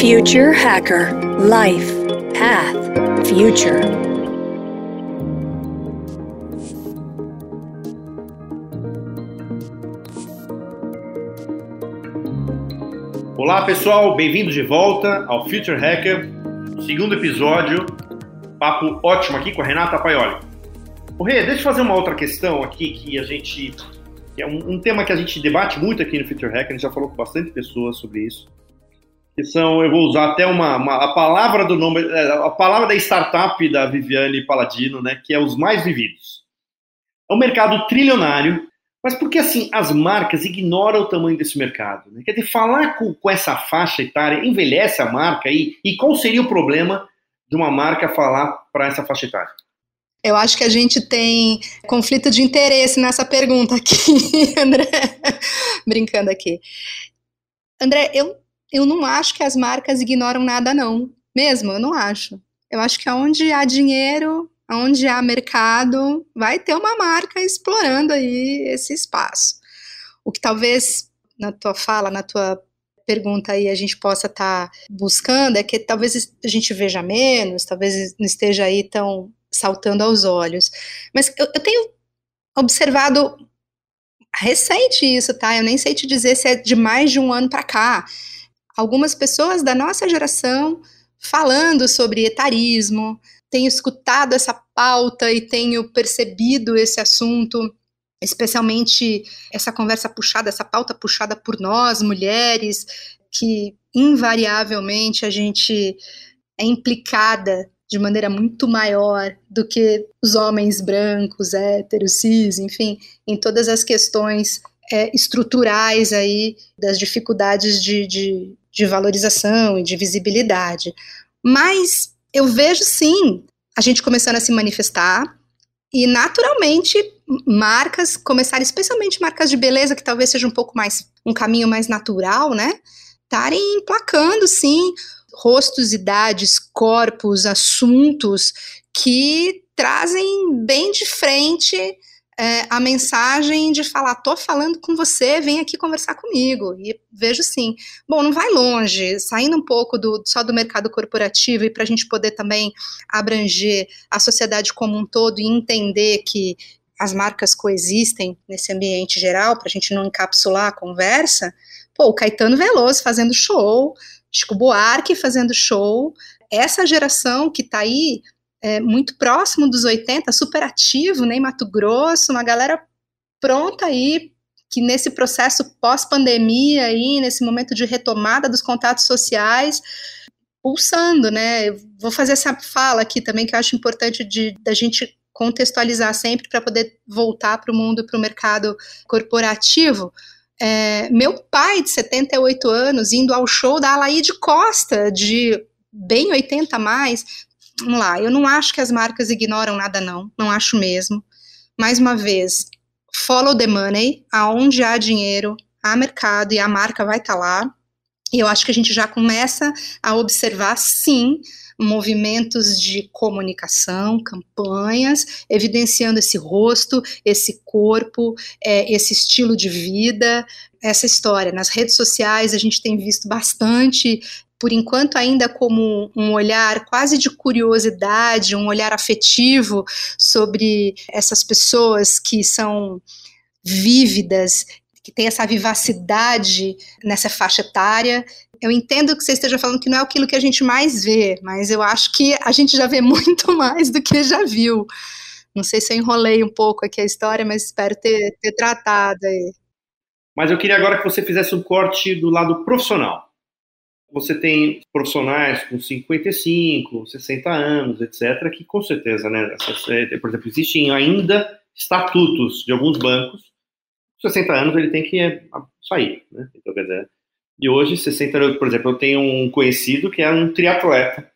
Future Hacker Life Path Future. Olá pessoal, bem-vindos de volta ao Future Hacker, segundo episódio. Papo ótimo aqui com a Renata Paioli. O Rê, deixa eu fazer uma outra questão aqui que a gente. Que é um, um, tema que a gente debate muito aqui no Future Hacker, a gente já falou com bastante pessoas sobre isso. Que são, eu vou usar até uma, uma a palavra do nome, é, a palavra da startup da Viviane Paladino, né? Que é os mais vividos. É um mercado trilionário, mas por que assim as marcas ignoram o tamanho desse mercado? Né? Quer dizer, falar com, com essa faixa etária envelhece a marca e, e qual seria o problema de uma marca falar para essa faixa etária? Eu acho que a gente tem conflito de interesse nessa pergunta aqui, André. Brincando aqui. André, eu, eu não acho que as marcas ignoram nada, não. Mesmo, eu não acho. Eu acho que aonde há dinheiro, aonde há mercado, vai ter uma marca explorando aí esse espaço. O que talvez na tua fala, na tua pergunta aí a gente possa estar tá buscando é que talvez a gente veja menos, talvez não esteja aí tão saltando aos olhos. Mas eu, eu tenho observado recente isso, tá? Eu nem sei te dizer se é de mais de um ano para cá. Algumas pessoas da nossa geração falando sobre etarismo, tenho escutado essa pauta e tenho percebido esse assunto, especialmente essa conversa puxada, essa pauta puxada por nós, mulheres, que invariavelmente a gente é implicada de maneira muito maior do que os homens brancos, héteros, cis, enfim, em todas as questões é, estruturais aí das dificuldades de, de, de valorização e de visibilidade. Mas eu vejo sim a gente começando a se manifestar e naturalmente marcas começarem, especialmente marcas de beleza, que talvez seja um pouco mais um caminho mais natural, né? Estarem emplacando sim rostos, idades, corpos, assuntos que trazem bem de frente é, a mensagem de falar, tô falando com você, vem aqui conversar comigo. E vejo sim. Bom, não vai longe, saindo um pouco do, só do mercado corporativo e para a gente poder também abranger a sociedade como um todo e entender que as marcas coexistem nesse ambiente geral, para a gente não encapsular a conversa. Pô, o Caetano Veloso fazendo show, Chico Buarque fazendo show, essa geração que está aí é, muito próximo dos 80, super ativo, né, em Mato Grosso, uma galera pronta aí, que nesse processo pós-pandemia aí, nesse momento de retomada dos contatos sociais, pulsando, né, eu vou fazer essa fala aqui também, que eu acho importante de, da gente contextualizar sempre para poder voltar para o mundo, para o mercado corporativo, é, meu pai, de 78 anos, indo ao show da Alaide Costa, de bem 80 a mais. Vamos lá, eu não acho que as marcas ignoram nada, não. Não acho mesmo. Mais uma vez, follow the money, aonde há dinheiro, há mercado e a marca vai estar tá lá. E eu acho que a gente já começa a observar, sim, movimentos de comunicação, campanhas, evidenciando esse rosto, esse corpo, é, esse estilo de vida, essa história. Nas redes sociais a gente tem visto bastante por enquanto ainda como um olhar quase de curiosidade, um olhar afetivo sobre essas pessoas que são vívidas, que têm essa vivacidade nessa faixa etária eu entendo que você esteja falando que não é aquilo que a gente mais vê, mas eu acho que a gente já vê muito mais do que já viu. Não sei se eu enrolei um pouco aqui a história, mas espero ter, ter tratado aí. Mas eu queria agora que você fizesse um corte do lado profissional. Você tem profissionais com 55, 60 anos, etc., que com certeza, né, por exemplo, existem ainda estatutos de alguns bancos. Com 60 anos ele tem que é, sair, né? Então, quer dizer, e hoje, 60 anos, por exemplo, eu tenho um conhecido que é um triatleta.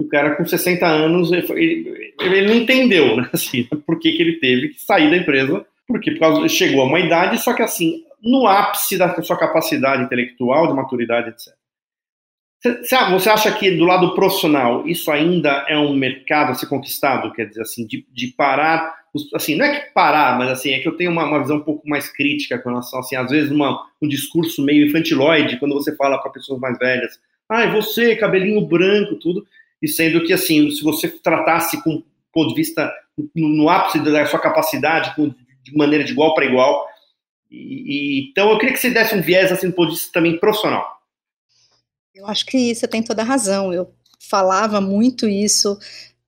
O cara com 60 anos, ele, ele não entendeu, né, assim, por que, que ele teve que sair da empresa, porque por causa, chegou a uma idade, só que assim, no ápice da sua capacidade intelectual, de maturidade, etc. Você acha que do lado profissional isso ainda é um mercado a ser conquistado? Quer dizer, assim, de, de parar, assim, não é que parar, mas assim, é que eu tenho uma, uma visão um pouco mais crítica com relação, assim, às vezes uma, um discurso meio infantiloide, quando você fala para pessoas mais velhas, ah, é você, cabelinho branco, tudo, e sendo que, assim, se você tratasse com ponto de vista no, no ápice da sua capacidade, com, de maneira de igual para igual, e, e, então eu queria que você desse um viés, assim, do ponto de vista também profissional. Eu acho que você tem toda a razão, eu falava muito isso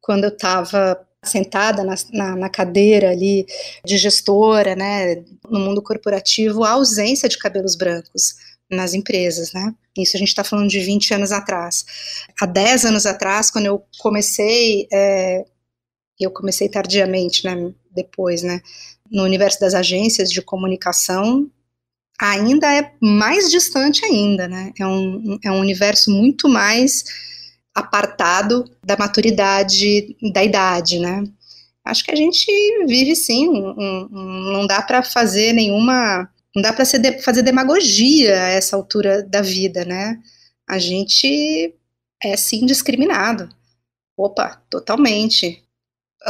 quando eu estava sentada na, na, na, cadeira ali de gestora, né, no mundo corporativo, a ausência de cabelos brancos nas empresas, né? Isso a gente está falando de 20 anos atrás. Há 10 anos atrás, quando eu comecei, é, eu comecei tardiamente, né, depois, né, no universo das agências de comunicação, ainda é mais distante ainda, né? É um, é um universo muito mais apartado da maturidade da idade, né? Acho que a gente vive sim, um, um, não dá para fazer nenhuma, não dá para de, fazer demagogia a essa altura da vida, né? A gente é sim discriminado. Opa, totalmente.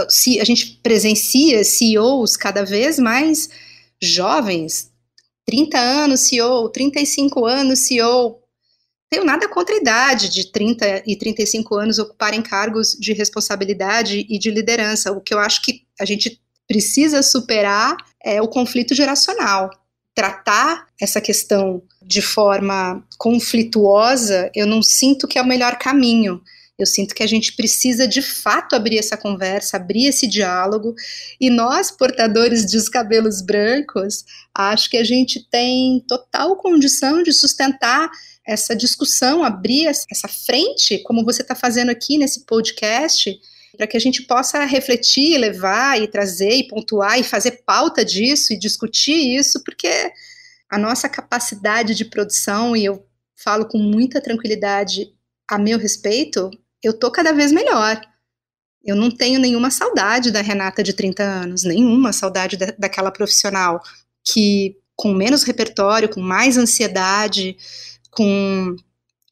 Se a gente presencia CEOs cada vez mais jovens, 30 anos CEO, 35 anos CEO, tenho nada contra a idade de 30 e 35 anos ocuparem cargos de responsabilidade e de liderança. O que eu acho que a gente precisa superar é o conflito geracional. Tratar essa questão de forma conflituosa, eu não sinto que é o melhor caminho. Eu sinto que a gente precisa de fato abrir essa conversa, abrir esse diálogo. E nós, portadores dos cabelos brancos, acho que a gente tem total condição de sustentar essa discussão, abrir essa frente, como você está fazendo aqui nesse podcast, para que a gente possa refletir, levar e trazer e pontuar e fazer pauta disso e discutir isso, porque a nossa capacidade de produção, e eu falo com muita tranquilidade a meu respeito, eu tô cada vez melhor. Eu não tenho nenhuma saudade da Renata de 30 anos, nenhuma saudade da, daquela profissional que, com menos repertório, com mais ansiedade, com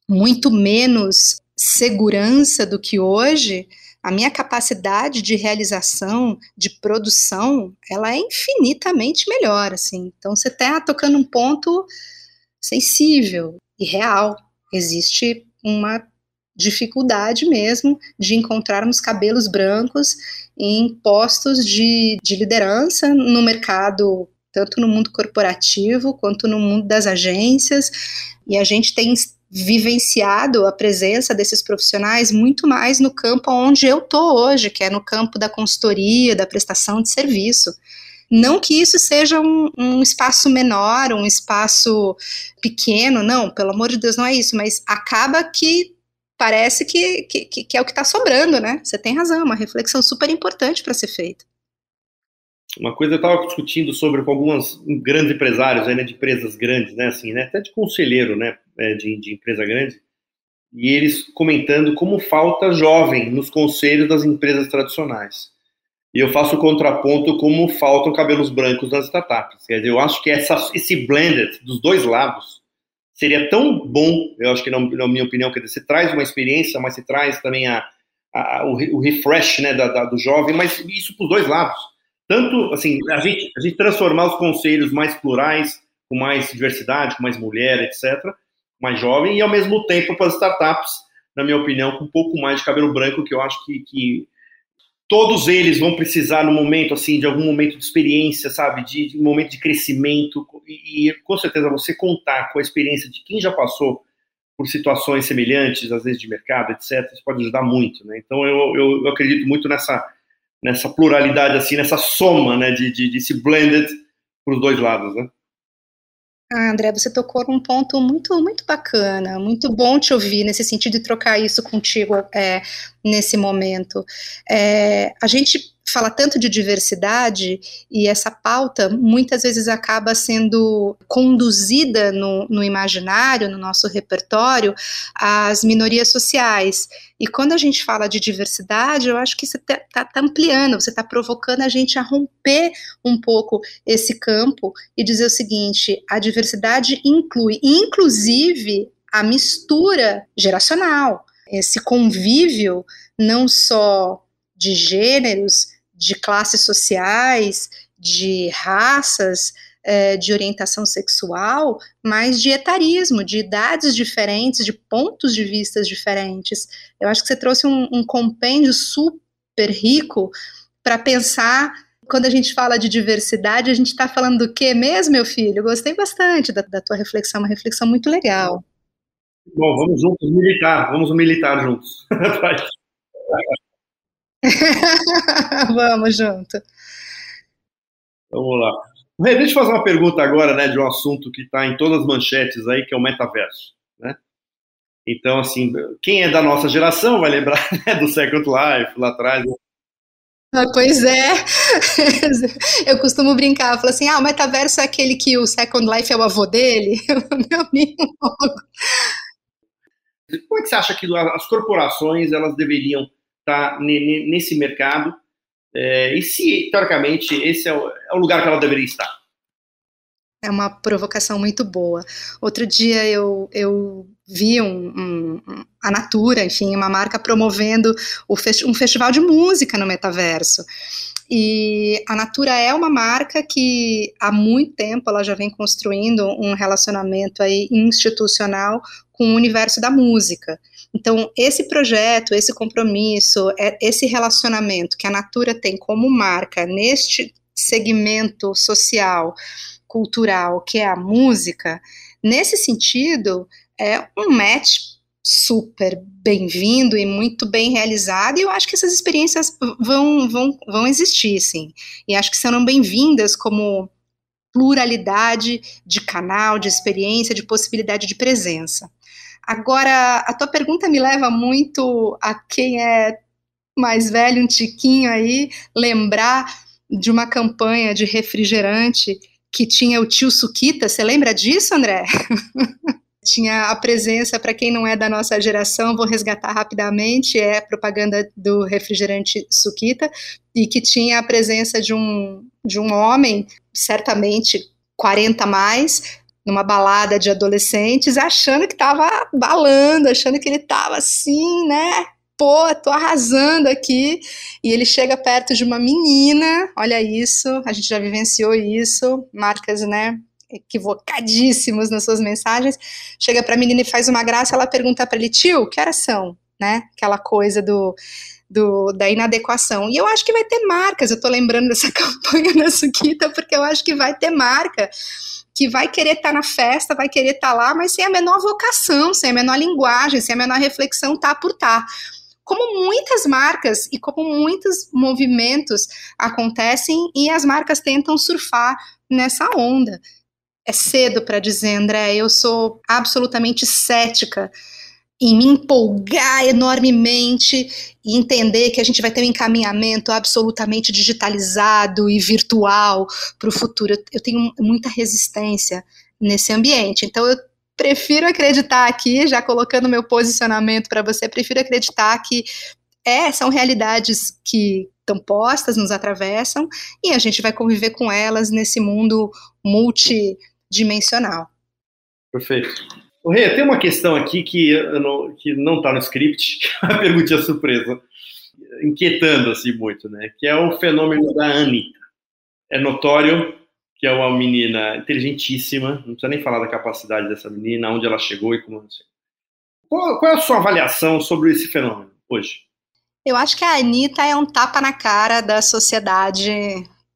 muito menos segurança do que hoje, a minha capacidade de realização, de produção, ela é infinitamente melhor, assim. Então você está tocando um ponto sensível e real. Existe uma dificuldade mesmo de encontrarmos cabelos brancos em postos de, de liderança no mercado tanto no mundo corporativo quanto no mundo das agências, e a gente tem vivenciado a presença desses profissionais muito mais no campo onde eu tô hoje, que é no campo da consultoria, da prestação de serviço. Não que isso seja um, um, espaço menor, um espaço pequeno, não, pelo amor de Deus, não é isso, mas acaba que parece que, que, que é o que está sobrando, né? Você tem razão, é uma reflexão super importante para ser feita. Uma coisa eu estava discutindo sobre com alguns grandes empresários, né, de empresas grandes, né, assim, né, até de conselheiro, né, é, de, de empresa grande, e eles comentando como falta jovem nos conselhos das empresas tradicionais. E eu faço o contraponto como faltam cabelos brancos nas startups. Quer dizer, eu acho que essa, esse blended dos dois lados seria tão bom, eu acho que na, na minha opinião, dizer, você traz uma experiência, mas você traz também a, a o, o, refresh né, da, da, do jovem, mas isso para os dois lados tanto assim, a gente, a gente transformar os conselhos mais plurais, com mais diversidade, com mais mulher, etc., mais jovem, e ao mesmo tempo para as startups, na minha opinião, com um pouco mais de cabelo branco, que eu acho que, que todos eles vão precisar no momento, assim, de algum momento de experiência, sabe, de, de um momento de crescimento, e, e com certeza você contar com a experiência de quem já passou por situações semelhantes, às vezes de mercado, etc., isso pode ajudar muito, né? Então eu, eu, eu acredito muito nessa nessa pluralidade, assim, nessa soma, né, de, de, de blended para os dois lados, né? Ah, André, você tocou num ponto muito, muito bacana, muito bom te ouvir nesse sentido de trocar isso contigo é, nesse momento. É, a gente fala tanto de diversidade e essa pauta muitas vezes acaba sendo conduzida no, no imaginário, no nosso repertório, às minorias sociais. E quando a gente fala de diversidade, eu acho que você está tá, tá ampliando, você está provocando a gente a romper um pouco esse campo e dizer o seguinte: a diversidade inclui, inclusive, a mistura geracional, esse convívio não só de gêneros, de classes sociais, de raças, é, de orientação sexual, mas de etarismo, de idades diferentes, de pontos de vistas diferentes. Eu acho que você trouxe um, um compêndio super rico para pensar quando a gente fala de diversidade, a gente está falando do que mesmo, meu filho? Eu gostei bastante da, da, tua reflexão, uma reflexão muito legal. Bom, vamos juntos militar, vamos militar juntos. vamos junto. Vamos lá. Deixa eu fazer uma pergunta agora, né, de um assunto que está em todas as manchetes aí, que é o metaverso, né? Então, assim, quem é da nossa geração vai lembrar né, do Second Life lá atrás, ah, pois é. Eu costumo brincar, eu falo assim: ah, o metaverso é aquele que o Second Life é o avô dele. Meu amigo. Como é que você acha que as corporações elas deveriam estar nesse mercado? É, e se, teoricamente, esse é o, é o lugar que ela deveria estar? É uma provocação muito boa. Outro dia eu, eu vi um, um, a Natura, enfim, uma marca promovendo festi um festival de música no metaverso. E a Natura é uma marca que há muito tempo ela já vem construindo um relacionamento aí institucional com o universo da música. Então, esse projeto, esse compromisso, é, esse relacionamento que a Natura tem como marca neste segmento social, cultural, que é a música, nesse sentido, é um match super bem-vindo e muito bem realizado, e eu acho que essas experiências vão, vão, vão existir, sim. E acho que serão bem-vindas como pluralidade de canal, de experiência, de possibilidade de presença. Agora, a tua pergunta me leva muito a quem é mais velho, um tiquinho aí, lembrar de uma campanha de refrigerante que tinha o tio Suquita. Você lembra disso, André? tinha a presença, para quem não é da nossa geração, vou resgatar rapidamente, é propaganda do refrigerante Suquita, e que tinha a presença de um, de um homem, certamente 40 mais, numa balada de adolescentes, achando que estava balando, achando que ele estava assim, né? Pô, tô arrasando aqui. E ele chega perto de uma menina, olha isso, a gente já vivenciou isso, marcas, né? Equivocadíssimos nas suas mensagens, chega para a menina e faz uma graça, ela pergunta para ele, tio, que horas são? Né? Aquela coisa do, do, da inadequação. E eu acho que vai ter marcas, eu estou lembrando dessa campanha na Suquita, porque eu acho que vai ter marca que vai querer estar tá na festa, vai querer estar tá lá, mas sem a menor vocação, sem a menor linguagem, sem a menor reflexão, tá por tá. Como muitas marcas e como muitos movimentos acontecem e as marcas tentam surfar nessa onda é cedo para dizer, André, eu sou absolutamente cética em me empolgar enormemente e entender que a gente vai ter um encaminhamento absolutamente digitalizado e virtual para o futuro. Eu, tenho muita resistência nesse ambiente. Então, eu prefiro acreditar aqui, já colocando meu posicionamento para você, prefiro acreditar que é, são realidades que estão postas, nos atravessam, e a gente vai conviver com elas nesse mundo multi dimensional. Perfeito. O Rê, tem uma questão aqui que não, que não está no script, que é uma pergunta surpresa, inquietando assim muito, né? Que é o fenômeno da Anitta. É notório que é uma menina inteligentíssima, não precisa nem falar da capacidade dessa menina, onde ela chegou e como não sei. Qual, qual é a sua avaliação sobre esse fenômeno hoje? Eu acho que a Anitta é um tapa na cara da sociedade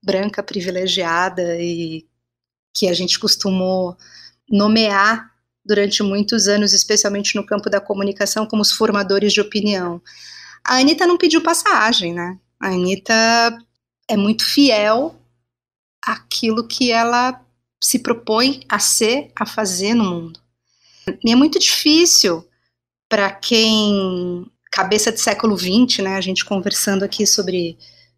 branca privilegiada e que a gente costumou nomear durante muitos anos, especialmente no campo da comunicação, como os formadores de opinião. A Anitta não pediu passagem, né? A Anitta é muito fiel àquilo que ela se propõe a ser, a fazer no mundo. E é muito difícil para quem cabeça de século XX, né? A gente conversando aqui sobre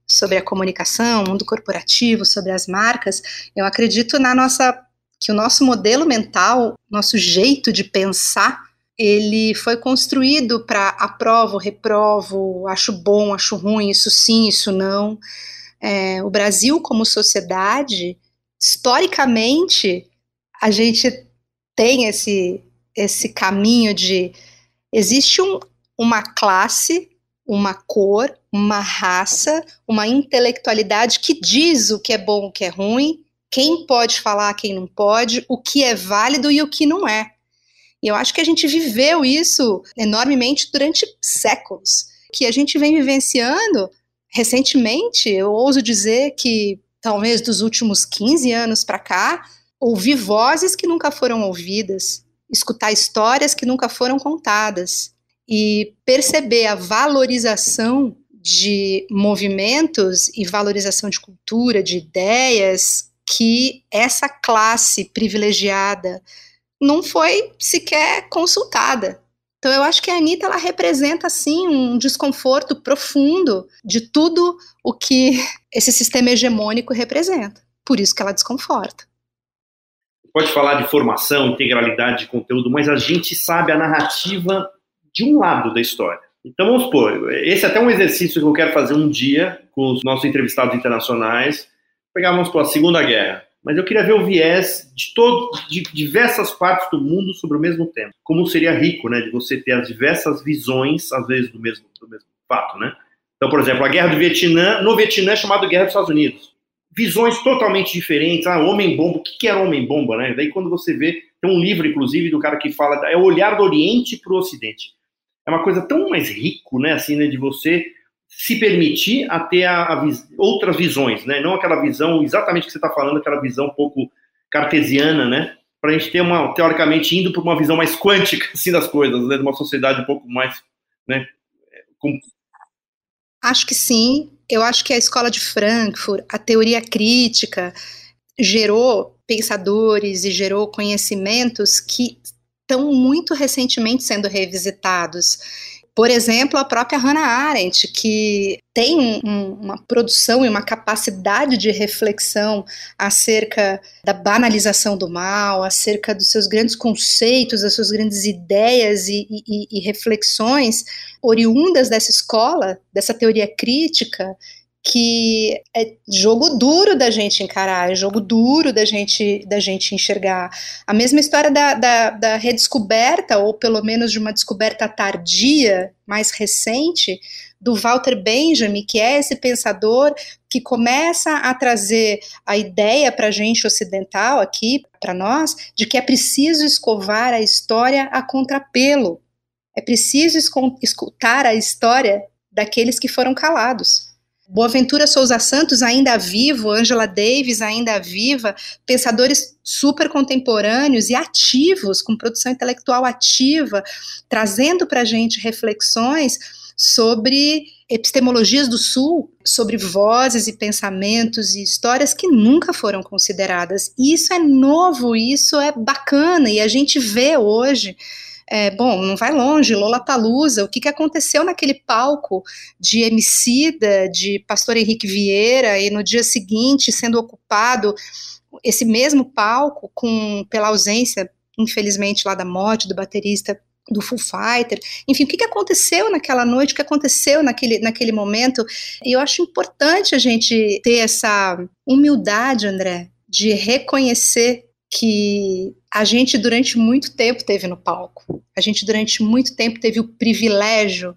sobre a comunicação, mundo corporativo, sobre as marcas, eu acredito na nossa que o nosso modelo mental, nosso jeito de pensar, ele foi construído para aprovo, reprovo, acho bom, acho ruim, isso sim, isso não. É, o Brasil, como sociedade, historicamente, a gente tem esse, esse caminho de existe um, uma classe uma cor, uma raça, uma intelectualidade que diz o que é bom, o que é ruim, quem pode falar, quem não pode, o que é válido e o que não é. E eu acho que a gente viveu isso enormemente durante séculos, que a gente vem vivenciando recentemente, eu ouso dizer que talvez dos últimos 15 anos para cá, ouvir vozes que nunca foram ouvidas, escutar histórias que nunca foram contadas e perceber a valorização de movimentos e valorização de cultura, de ideias que essa classe privilegiada não foi sequer consultada. Então eu acho que a Anitta ela representa assim um desconforto profundo de tudo o que esse sistema hegemônico representa. Por isso que ela desconforta. Pode falar de formação, integralidade de conteúdo, mas a gente sabe a narrativa de um lado da história. Então vamos supor, esse é até um exercício que eu quero fazer um dia com os nossos entrevistados internacionais. Pegar, vamos supor, a Segunda Guerra mas eu queria ver o viés de, todo, de diversas partes do mundo sobre o mesmo tema. Como seria rico, né, de você ter as diversas visões, às vezes, do mesmo, do mesmo fato, né? Então, por exemplo, a Guerra do Vietnã, no Vietnã é chamado Guerra dos Estados Unidos. Visões totalmente diferentes. Ah, homem-bomba, o que era homem-bomba, né? Daí quando você vê, tem um livro, inclusive, do cara que fala, é o olhar do Oriente para o Ocidente. É uma coisa tão mais rico, né, assim, né, de você se permitir a ter a, a outras visões, né? Não aquela visão exatamente que você está falando, aquela visão um pouco cartesiana, né? Para a gente ter uma, teoricamente, indo para uma visão mais quântica, assim, das coisas, né? De uma sociedade um pouco mais, né? Com... Acho que sim. Eu acho que a escola de Frankfurt, a teoria crítica, gerou pensadores e gerou conhecimentos que estão muito recentemente sendo revisitados. Por exemplo, a própria Hannah Arendt, que tem um, uma produção e uma capacidade de reflexão acerca da banalização do mal, acerca dos seus grandes conceitos, das suas grandes ideias e, e, e reflexões oriundas dessa escola, dessa teoria crítica, que é jogo duro da gente encarar, é jogo duro da gente, da gente enxergar. A mesma história da, da, da redescoberta, ou pelo menos de uma descoberta tardia, mais recente, do Walter Benjamin, que é esse pensador que começa a trazer a ideia para a gente ocidental aqui, para nós, de que é preciso escovar a história a contrapelo. É preciso escutar a história daqueles que foram calados. Boaventura Souza Santos ainda vivo, Angela Davis ainda viva, pensadores super contemporâneos e ativos, com produção intelectual ativa, trazendo para a gente reflexões sobre epistemologias do Sul, sobre vozes e pensamentos e histórias que nunca foram consideradas. Isso é novo, isso é bacana, e a gente vê hoje é, bom, não vai longe, Lola Palusa, o que, que aconteceu naquele palco de Emicida, de Pastor Henrique Vieira, e no dia seguinte sendo ocupado esse mesmo palco com pela ausência, infelizmente, lá da morte do baterista do Full Fighter, enfim, o que, que aconteceu naquela noite, o que aconteceu naquele, naquele momento, e eu acho importante a gente ter essa humildade, André, de reconhecer que a gente durante muito tempo teve no palco. A gente durante muito tempo teve o privilégio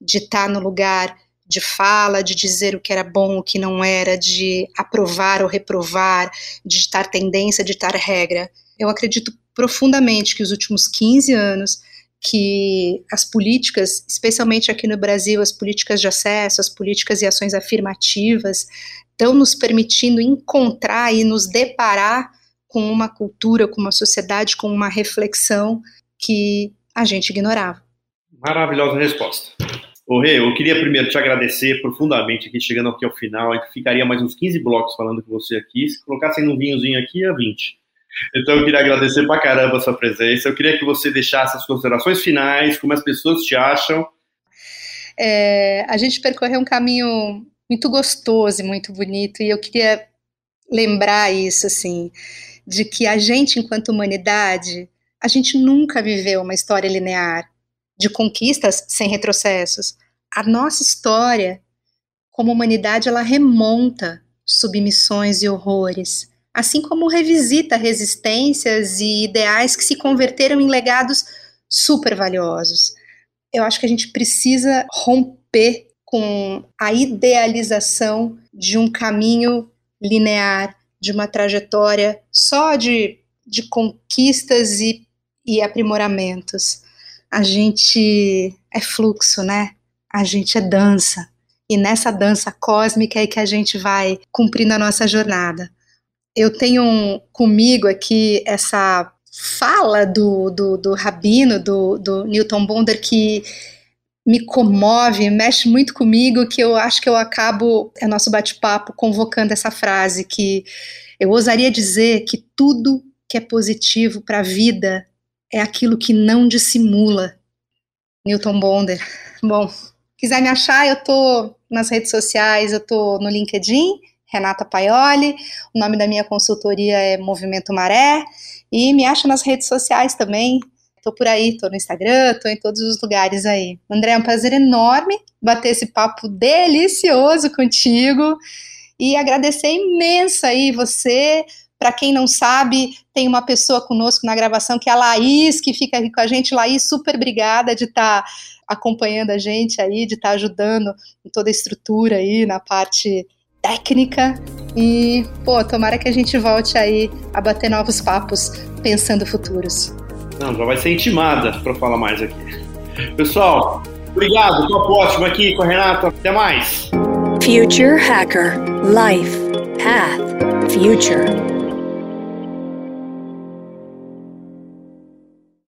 de estar no lugar de fala, de dizer o que era bom, o que não era, de aprovar ou reprovar, de ditar tendência, de ditar regra. Eu acredito profundamente que os últimos 15 anos que as políticas, especialmente aqui no Brasil, as políticas de acesso, as políticas e ações afirmativas, estão nos permitindo encontrar e nos deparar com uma cultura, com uma sociedade, com uma reflexão que a gente ignorava. Maravilhosa resposta. Ô Rê, eu queria primeiro te agradecer profundamente aqui, chegando aqui ao final. Gente ficaria mais uns 15 blocos falando com você aqui. Se colocassem um vinhozinho aqui, é 20. Então eu queria agradecer pra caramba a sua presença. Eu queria que você deixasse as considerações finais, como as pessoas te acham. É, a gente percorreu um caminho muito gostoso e muito bonito, e eu queria lembrar isso, assim, de que a gente, enquanto humanidade, a gente nunca viveu uma história linear de conquistas sem retrocessos. A nossa história, como humanidade, ela remonta submissões e horrores, assim como revisita resistências e ideais que se converteram em legados super valiosos. Eu acho que a gente precisa romper com a idealização de um caminho linear de uma trajetória só de, de conquistas e, e aprimoramentos. A gente é fluxo, né? A gente é dança. E nessa dança cósmica é que a gente vai cumprindo a nossa jornada. Eu tenho comigo aqui essa fala do, do, do rabino, do, do Newton Bonder, que me comove, mexe muito comigo, que eu acho que eu acabo é nosso bate-papo convocando essa frase que eu ousaria dizer que tudo que é positivo para a vida é aquilo que não dissimula. Newton Bonder. Bom, quiser me achar, eu tô nas redes sociais, eu tô no LinkedIn, Renata Paioli, o nome da minha consultoria é Movimento Maré, e me acha nas redes sociais também, Tô por aí, tô no Instagram, tô em todos os lugares aí. André, é um prazer enorme bater esse papo delicioso contigo e agradecer imenso aí você. Para quem não sabe, tem uma pessoa conosco na gravação que é a Laís, que fica aqui com a gente. Laís, super obrigada de estar tá acompanhando a gente aí, de estar tá ajudando em toda a estrutura aí, na parte técnica. E, pô, tomara que a gente volte aí a bater novos papos pensando futuros. Não, já vai ser intimada para falar mais aqui. Pessoal, obrigado. Papo ótimo aqui com a Renata. Até mais. Future Hacker Life Path Future.